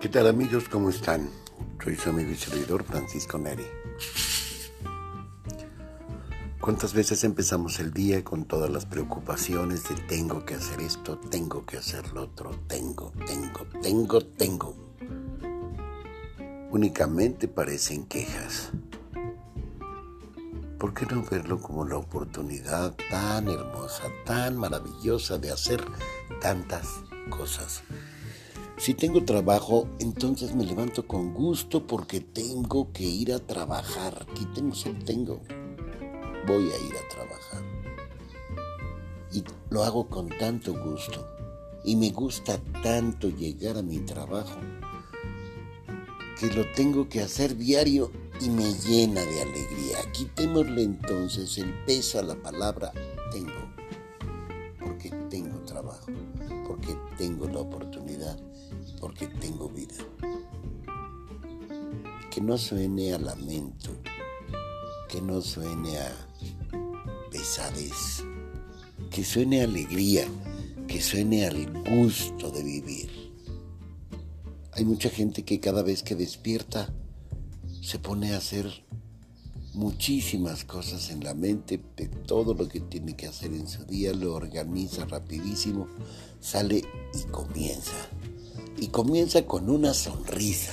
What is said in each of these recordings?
¿Qué tal amigos? ¿Cómo están? Soy su amigo y servidor Francisco Neri. ¿Cuántas veces empezamos el día con todas las preocupaciones de tengo que hacer esto, tengo que hacer lo otro, tengo, tengo, tengo, tengo? Únicamente parecen quejas. ¿Por qué no verlo como la oportunidad tan hermosa, tan maravillosa de hacer tantas cosas? Si tengo trabajo, entonces me levanto con gusto porque tengo que ir a trabajar. Quitemos el tengo. Voy a ir a trabajar. Y lo hago con tanto gusto. Y me gusta tanto llegar a mi trabajo que lo tengo que hacer diario y me llena de alegría. Quitémosle entonces el peso a la palabra tengo. Porque tengo trabajo. Porque tengo la oportunidad porque tengo vida. Que no suene a lamento, que no suene a pesadez, que suene a alegría, que suene al gusto de vivir. Hay mucha gente que cada vez que despierta se pone a hacer muchísimas cosas en la mente, de todo lo que tiene que hacer en su día, lo organiza rapidísimo, sale y comienza y comienza con una sonrisa.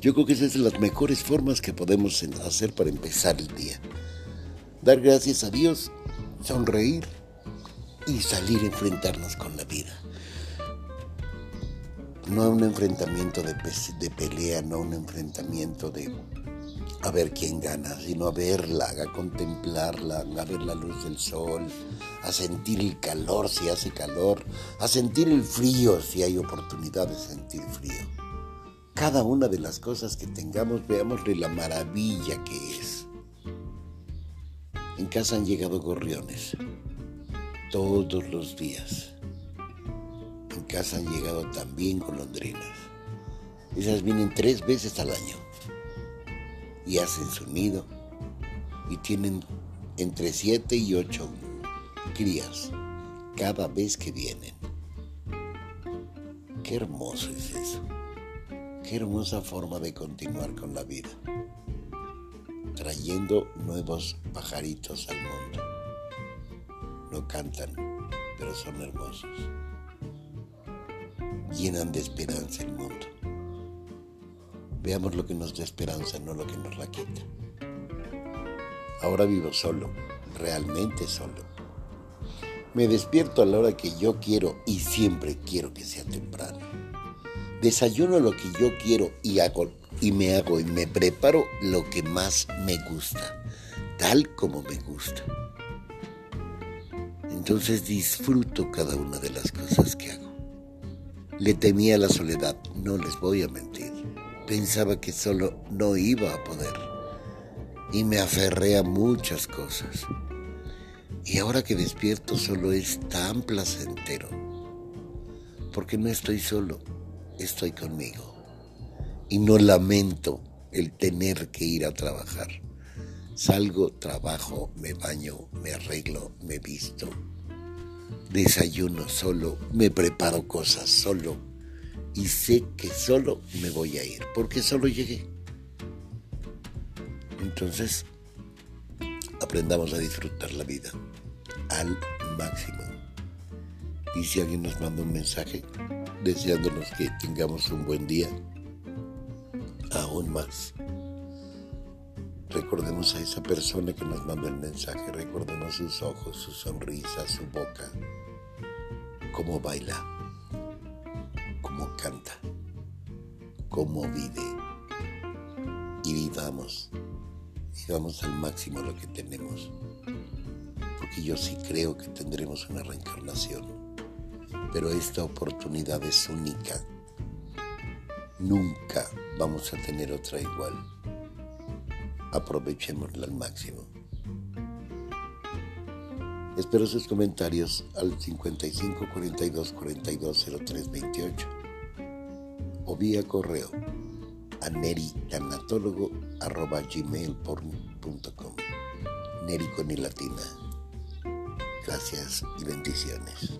Yo creo que esa es de las mejores formas que podemos hacer para empezar el día. Dar gracias a Dios, sonreír y salir a enfrentarnos con la vida. No un enfrentamiento de, de pelea, no un enfrentamiento de a ver quién gana, sino a verla, a contemplarla, a ver la luz del sol, a sentir el calor si hace calor, a sentir el frío si hay oportunidad de sentir frío. Cada una de las cosas que tengamos, veámosle la maravilla que es. En casa han llegado gorriones, todos los días. En casa han llegado también golondrinas. Esas vienen tres veces al año y hacen su nido y tienen entre siete y ocho crías cada vez que vienen. Qué hermoso es eso. Qué hermosa forma de continuar con la vida. Trayendo nuevos pajaritos al mundo. No cantan, pero son hermosos. Llenan de esperanza el mundo. Veamos lo que nos da esperanza, no lo que nos la quita. Ahora vivo solo, realmente solo. Me despierto a la hora que yo quiero y siempre quiero que sea temprano. Desayuno lo que yo quiero y hago y me hago y me preparo lo que más me gusta, tal como me gusta. Entonces disfruto cada una de las cosas que hago. Le temía la soledad, no les voy a mentir pensaba que solo no iba a poder y me aferré a muchas cosas. Y ahora que despierto solo es tan placentero, porque no estoy solo, estoy conmigo. Y no lamento el tener que ir a trabajar. Salgo, trabajo, me baño, me arreglo, me visto, desayuno solo, me preparo cosas solo y sé que solo me voy a ir, porque solo llegué. Entonces, aprendamos a disfrutar la vida al máximo. Y si alguien nos manda un mensaje deseándonos que tengamos un buen día, aún más. Recordemos a esa persona que nos mandó el mensaje, recordemos sus ojos, su sonrisa, su boca, cómo baila cómo canta, cómo vive. Y vivamos, vivamos al máximo lo que tenemos. Porque yo sí creo que tendremos una reencarnación. Pero esta oportunidad es única. Nunca vamos a tener otra igual. Aprovechémosla al máximo. Espero sus comentarios al 55 42 42 03 28 o vía correo a neritanatólogo.gmail.com Neri con y latina. Gracias y bendiciones.